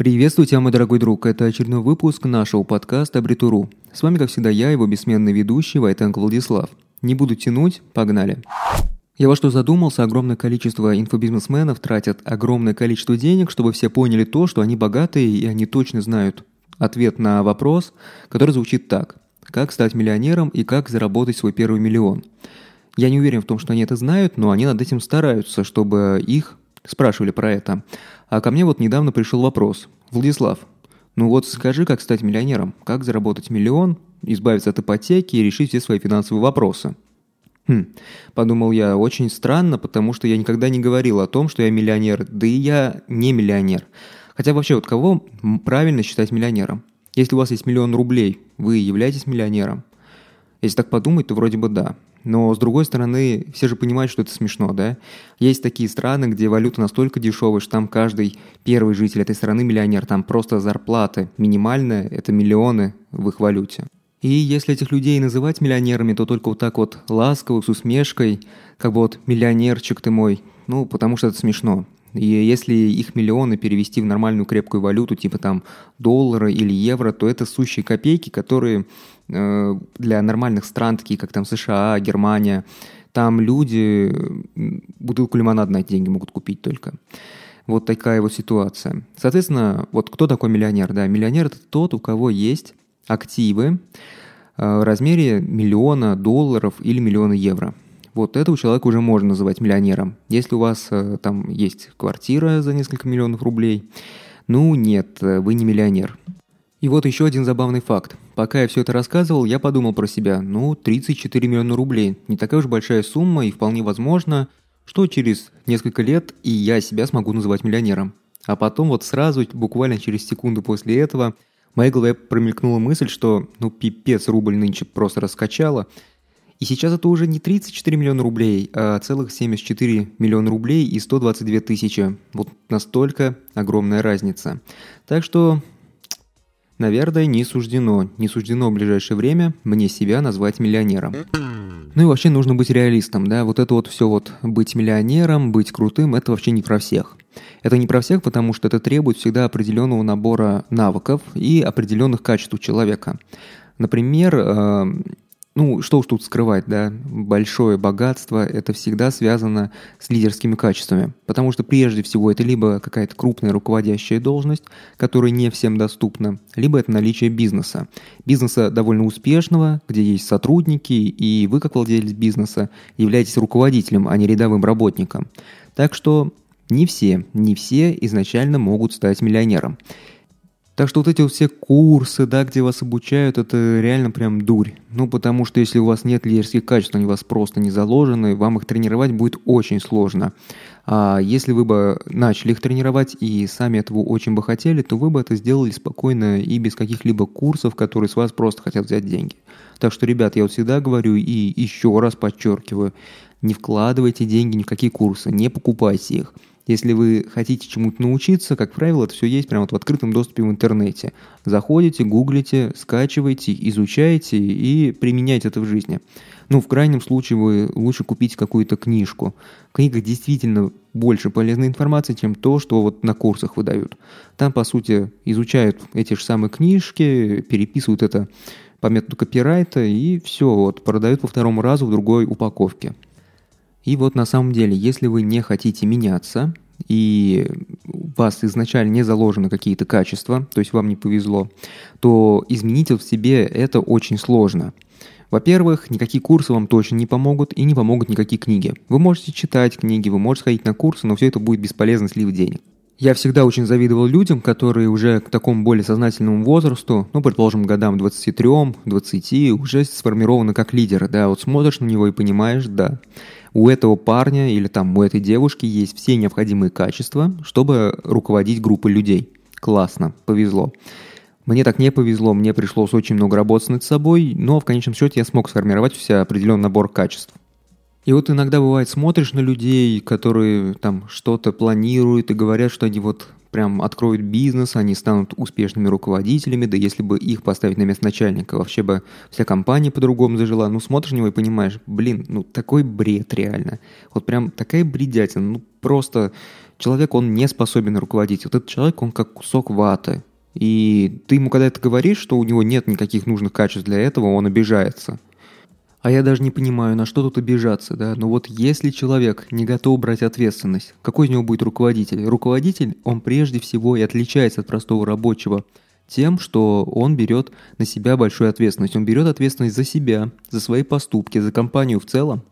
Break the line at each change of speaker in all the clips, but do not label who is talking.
Приветствую тебя, мой дорогой друг. Это очередной выпуск нашего подкаста «Абритуру». С вами, как всегда, я, его бессменный ведущий Вайтенко Владислав. Не буду тянуть, погнали. Я во что задумался, огромное количество инфобизнесменов тратят огромное количество денег, чтобы все поняли то, что они богатые и они точно знают ответ на вопрос, который звучит так. Как стать миллионером и как заработать свой первый миллион? Я не уверен в том, что они это знают, но они над этим стараются, чтобы их спрашивали про это. А ко мне вот недавно пришел вопрос. Владислав, ну вот скажи, как стать миллионером, как заработать миллион, избавиться от ипотеки и решить все свои финансовые вопросы. Хм, подумал я, очень странно, потому что я никогда не говорил о том, что я миллионер, да и я не миллионер. Хотя вообще, вот кого правильно считать миллионером? Если у вас есть миллион рублей, вы являетесь миллионером? Если так подумать, то вроде бы да. Но, с другой стороны, все же понимают, что это смешно, да? Есть такие страны, где валюта настолько дешевая, что там каждый первый житель этой страны миллионер, там просто зарплаты минимальная, это миллионы в их валюте. И если этих людей называть миллионерами, то только вот так вот ласково, с усмешкой, как бы вот «миллионерчик ты мой», ну, потому что это смешно. И если их миллионы перевести в нормальную крепкую валюту, типа там доллара или евро, то это сущие копейки, которые э, для нормальных стран, такие как там США, Германия, там люди бутылку лимонада на эти деньги могут купить только. Вот такая вот ситуация. Соответственно, вот кто такой миллионер? Да, миллионер это тот, у кого есть активы э, в размере миллиона долларов или миллиона евро вот этого человека уже можно называть миллионером. Если у вас э, там есть квартира за несколько миллионов рублей, ну нет, э, вы не миллионер. И вот еще один забавный факт. Пока я все это рассказывал, я подумал про себя, ну, 34 миллиона рублей. Не такая уж большая сумма, и вполне возможно, что через несколько лет и я себя смогу называть миллионером. А потом вот сразу, буквально через секунду после этого, в моей голове промелькнула мысль, что ну пипец рубль нынче просто раскачало – и сейчас это уже не 34 миллиона рублей, а целых 74 миллиона рублей и 122 тысячи. Вот настолько огромная разница. Так что, наверное, не суждено, не суждено в ближайшее время мне себя назвать миллионером. Ну и вообще нужно быть реалистом, да, вот это вот все вот быть миллионером, быть крутым, это вообще не про всех. Это не про всех, потому что это требует всегда определенного набора навыков и определенных качеств у человека. Например, э, ну, что уж тут скрывать, да, большое богатство – это всегда связано с лидерскими качествами. Потому что прежде всего это либо какая-то крупная руководящая должность, которая не всем доступна, либо это наличие бизнеса. Бизнеса довольно успешного, где есть сотрудники, и вы, как владелец бизнеса, являетесь руководителем, а не рядовым работником. Так что не все, не все изначально могут стать миллионером. Так что вот эти вот все курсы, да, где вас обучают, это реально прям дурь. Ну, потому что если у вас нет лидерских качеств, они у вас просто не заложены, вам их тренировать будет очень сложно. А если вы бы начали их тренировать и сами этого очень бы хотели, то вы бы это сделали спокойно и без каких-либо курсов, которые с вас просто хотят взять деньги. Так что, ребят, я вот всегда говорю и еще раз подчеркиваю, не вкладывайте деньги ни в какие курсы, не покупайте их – если вы хотите чему-то научиться, как правило, это все есть прямо вот в открытом доступе в интернете. Заходите, гуглите, скачивайте, изучаете и применяйте это в жизни. Ну, в крайнем случае вы лучше купите какую-то книжку. В книгах действительно больше полезной информации, чем то, что вот на курсах выдают. Там, по сути, изучают эти же самые книжки, переписывают это по методу копирайта и все, вот, продают по второму разу в другой упаковке. И вот на самом деле, если вы не хотите меняться, и у вас изначально не заложены какие-то качества, то есть вам не повезло, то изменить в себе это очень сложно. Во-первых, никакие курсы вам точно не помогут и не помогут никакие книги. Вы можете читать книги, вы можете ходить на курсы, но все это будет бесполезно слив денег. Я всегда очень завидовал людям, которые уже к такому более сознательному возрасту, ну, предположим, годам 23-20, уже сформированы как лидеры, да, вот смотришь на него и понимаешь, да, у этого парня или там у этой девушки есть все необходимые качества, чтобы руководить группой людей. Классно, повезло. Мне так не повезло, мне пришлось очень много работать над собой, но в конечном счете я смог сформировать все определенный набор качеств. И вот иногда бывает, смотришь на людей, которые там что-то планируют и говорят, что они вот прям откроют бизнес, они станут успешными руководителями, да если бы их поставить на место начальника, вообще бы вся компания по-другому зажила. Ну, смотришь на него и понимаешь, блин, ну такой бред реально. Вот прям такая бредятина, ну просто человек, он не способен руководить. Вот этот человек, он как кусок ваты. И ты ему когда это говоришь, что у него нет никаких нужных качеств для этого, он обижается – а я даже не понимаю, на что тут обижаться, да? Но вот если человек не готов брать ответственность, какой из него будет руководитель? Руководитель, он прежде всего и отличается от простого рабочего тем, что он берет на себя большую ответственность. Он берет ответственность за себя, за свои поступки, за компанию в целом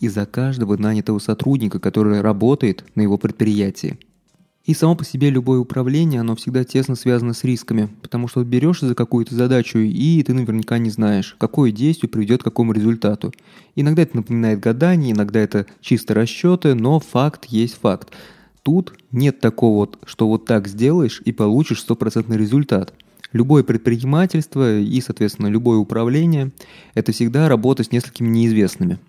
и за каждого нанятого сотрудника, который работает на его предприятии. И само по себе любое управление, оно всегда тесно связано с рисками, потому что берешься за какую-то задачу, и ты наверняка не знаешь, какое действие приведет к какому результату. Иногда это напоминает гадание, иногда это чисто расчеты, но факт есть факт. Тут нет такого вот, что вот так сделаешь и получишь стопроцентный результат. Любое предпринимательство и, соответственно, любое управление – это всегда работа с несколькими неизвестными –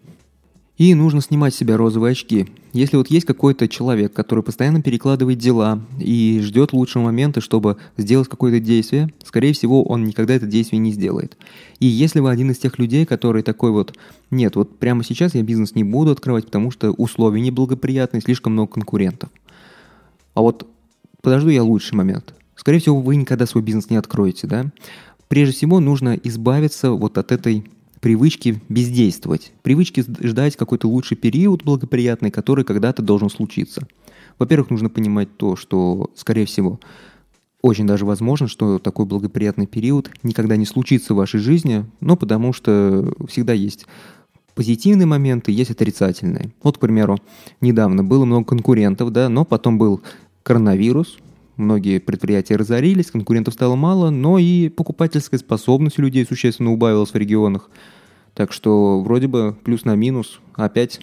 и нужно снимать с себя розовые очки. Если вот есть какой-то человек, который постоянно перекладывает дела и ждет лучшего момента, чтобы сделать какое-то действие, скорее всего, он никогда это действие не сделает. И если вы один из тех людей, который такой вот, нет, вот прямо сейчас я бизнес не буду открывать, потому что условия неблагоприятные, слишком много конкурентов. А вот подожду я лучший момент. Скорее всего, вы никогда свой бизнес не откроете, да? Прежде всего, нужно избавиться вот от этой привычки бездействовать, привычки ждать какой-то лучший период благоприятный, который когда-то должен случиться. Во-первых, нужно понимать то, что, скорее всего, очень даже возможно, что такой благоприятный период никогда не случится в вашей жизни, но потому что всегда есть позитивные моменты, есть отрицательные. Вот, к примеру, недавно было много конкурентов, да, но потом был коронавирус, многие предприятия разорились, конкурентов стало мало, но и покупательская способность людей существенно убавилась в регионах. Так что вроде бы плюс на минус опять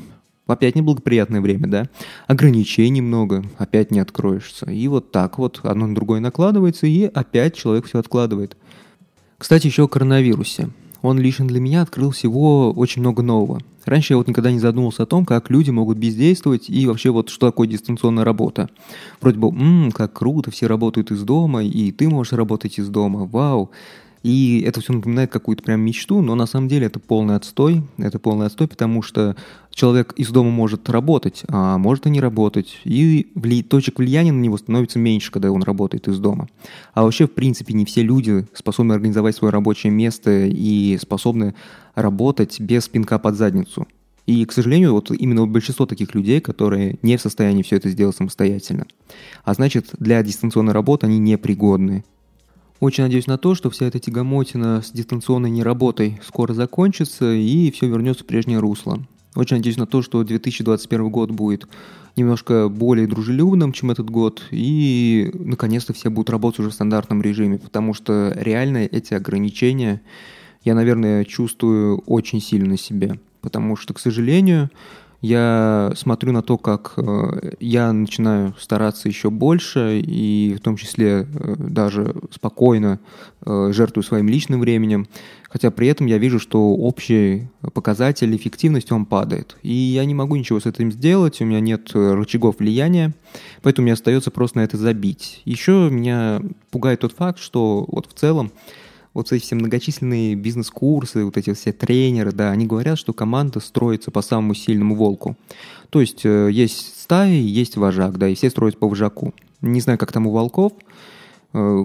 опять неблагоприятное время, да? Ограничений много, опять не откроешься. И вот так вот одно на другое накладывается, и опять человек все откладывает. Кстати, еще о коронавирусе он лично для меня открыл всего очень много нового. Раньше я вот никогда не задумывался о том, как люди могут бездействовать и вообще вот что такое дистанционная работа. Вроде бы, ммм, как круто, все работают из дома, и ты можешь работать из дома, вау. И это все напоминает какую-то прям мечту, но на самом деле это полный отстой. Это полный отстой, потому что человек из дома может работать, а может и не работать. И вли... точек влияния на него становится меньше, когда он работает из дома. А вообще, в принципе, не все люди способны организовать свое рабочее место и способны работать без пинка под задницу. И, к сожалению, вот именно большинство таких людей, которые не в состоянии все это сделать самостоятельно. А значит, для дистанционной работы они непригодны. Очень надеюсь на то, что вся эта тягомотина с дистанционной неработой скоро закончится и все вернется в прежнее русло. Очень надеюсь на то, что 2021 год будет немножко более дружелюбным, чем этот год, и наконец-то все будут работать уже в стандартном режиме, потому что реально эти ограничения я, наверное, чувствую очень сильно на себе, потому что, к сожалению, я смотрю на то, как э, я начинаю стараться еще больше, и в том числе э, даже спокойно э, жертвую своим личным временем, хотя при этом я вижу, что общий показатель эффективности, он падает. И я не могу ничего с этим сделать, у меня нет рычагов влияния, поэтому мне остается просто на это забить. Еще меня пугает тот факт, что вот в целом вот эти все многочисленные бизнес-курсы, вот эти все тренеры, да, они говорят, что команда строится по самому сильному волку. То есть э, есть стаи, есть вожак, да, и все строятся по вожаку. Не знаю, как там у волков. Э,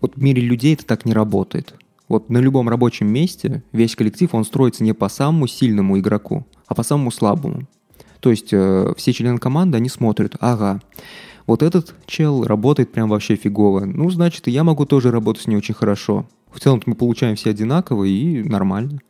вот в мире людей это так не работает. Вот на любом рабочем месте весь коллектив, он строится не по самому сильному игроку, а по самому слабому. То есть э, все члены команды, они смотрят, ага, вот этот чел работает прям вообще фигово. Ну, значит, и я могу тоже работать не очень хорошо. В целом мы получаем все одинаково и нормально.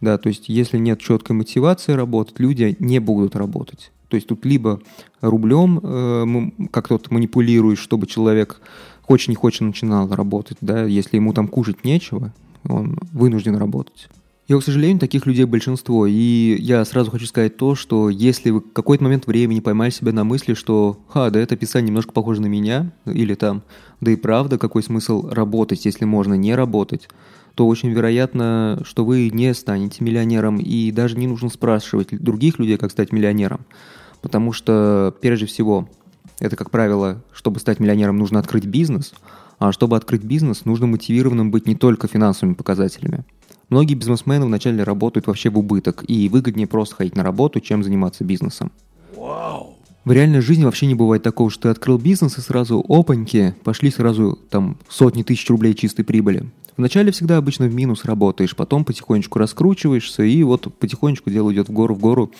Да, то есть если нет четкой мотивации работать, люди не будут работать. То есть тут либо рублем э, как то манипулируешь, чтобы человек хочет не хочет начинал работать, да, если ему там кушать нечего, он вынужден работать. Я, к сожалению, таких людей большинство, и я сразу хочу сказать то, что если вы в какой-то момент времени поймали себя на мысли, что «Ха, да это описание немножко похоже на меня», или там «Да и правда, какой смысл работать, если можно не работать», то очень вероятно, что вы не станете миллионером, и даже не нужно спрашивать других людей, как стать миллионером. Потому что, прежде всего, это, как правило, чтобы стать миллионером, нужно открыть бизнес, а чтобы открыть бизнес, нужно мотивированным быть не только финансовыми показателями. Многие бизнесмены вначале работают вообще в убыток, и выгоднее просто ходить на работу, чем заниматься бизнесом. Вау! В реальной жизни вообще не бывает такого, что ты открыл бизнес и сразу опаньки, пошли сразу там сотни тысяч рублей чистой прибыли. Вначале всегда обычно в минус работаешь, потом потихонечку раскручиваешься, и вот потихонечку дело идет в гору в гору.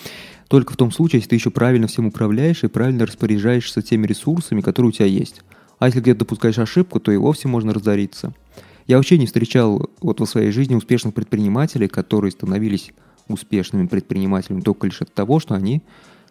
Только в том случае, если ты еще правильно всем управляешь и правильно распоряжаешься теми ресурсами, которые у тебя есть. А если где-то допускаешь ошибку, то и вовсе можно разориться. Я вообще не встречал вот в своей жизни успешных предпринимателей, которые становились успешными предпринимателями только лишь от того, что они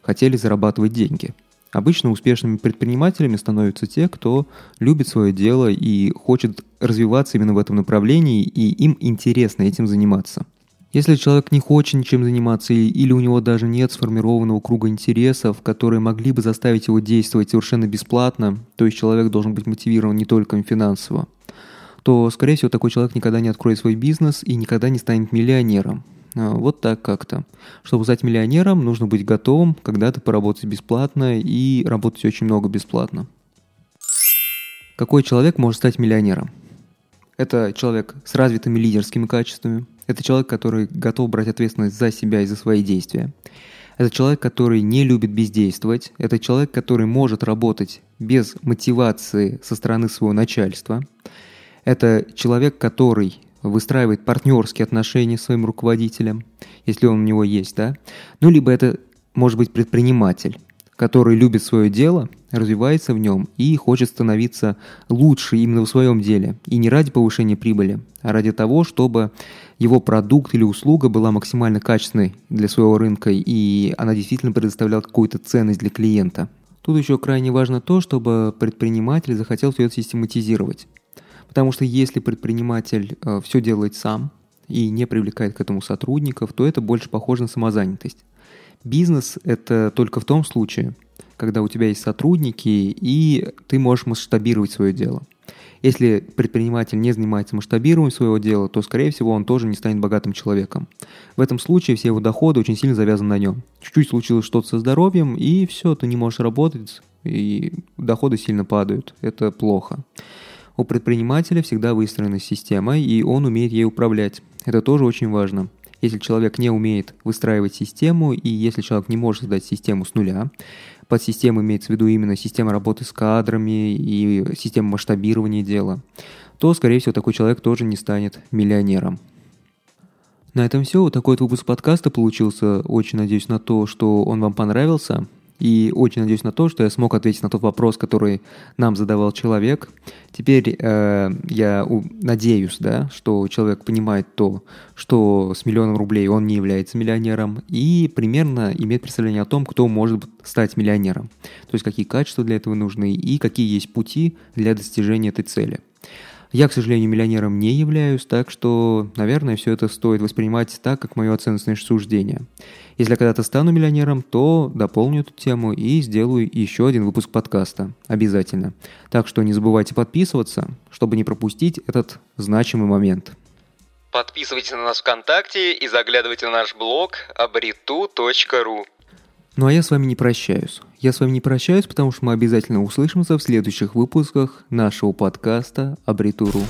хотели зарабатывать деньги. Обычно успешными предпринимателями становятся те, кто любит свое дело и хочет развиваться именно в этом направлении, и им интересно этим заниматься. Если человек не хочет ничем заниматься или у него даже нет сформированного круга интересов, которые могли бы заставить его действовать совершенно бесплатно, то есть человек должен быть мотивирован не только финансово, то, скорее всего, такой человек никогда не откроет свой бизнес и никогда не станет миллионером. А, вот так как-то. Чтобы стать миллионером, нужно быть готовым когда-то поработать бесплатно и работать очень много бесплатно. Какой человек может стать миллионером? Это человек с развитыми лидерскими качествами. Это человек, который готов брать ответственность за себя и за свои действия. Это человек, который не любит бездействовать. Это человек, который может работать без мотивации со стороны своего начальства. Это человек, который выстраивает партнерские отношения с своим руководителем, если он у него есть, да. Ну, либо это может быть предприниматель, который любит свое дело, развивается в нем и хочет становиться лучше именно в своем деле. И не ради повышения прибыли, а ради того, чтобы его продукт или услуга была максимально качественной для своего рынка и она действительно предоставляла какую-то ценность для клиента. Тут еще крайне важно то, чтобы предприниматель захотел все это систематизировать. Потому что если предприниматель э, все делает сам и не привлекает к этому сотрудников, то это больше похоже на самозанятость. Бизнес – это только в том случае, когда у тебя есть сотрудники, и ты можешь масштабировать свое дело. Если предприниматель не занимается масштабированием своего дела, то, скорее всего, он тоже не станет богатым человеком. В этом случае все его доходы очень сильно завязаны на нем. Чуть-чуть случилось что-то со здоровьем, и все, ты не можешь работать, и доходы сильно падают. Это плохо. У предпринимателя всегда выстроена система, и он умеет ей управлять. Это тоже очень важно. Если человек не умеет выстраивать систему, и если человек не может создать систему с нуля, под системой имеется в виду именно система работы с кадрами и система масштабирования дела, то, скорее всего, такой человек тоже не станет миллионером. На этом все. Вот такой вот выпуск подкаста получился. Очень надеюсь на то, что он вам понравился. И очень надеюсь на то, что я смог ответить на тот вопрос, который нам задавал человек. Теперь э, я у, надеюсь, да, что человек понимает то, что с миллионом рублей он не является миллионером и примерно имеет представление о том, кто может стать миллионером. То есть какие качества для этого нужны и какие есть пути для достижения этой цели. Я, к сожалению, миллионером не являюсь, так что, наверное, все это стоит воспринимать так, как мое оценочное суждение. Если я когда-то стану миллионером, то дополню эту тему и сделаю еще один выпуск подкаста. Обязательно. Так что не забывайте подписываться, чтобы не пропустить этот значимый момент.
Подписывайтесь на нас ВКонтакте и заглядывайте на наш блог abritu.ru
ну а я с вами не прощаюсь. Я с вами не прощаюсь, потому что мы обязательно услышимся в следующих выпусках нашего подкаста «Абритуру».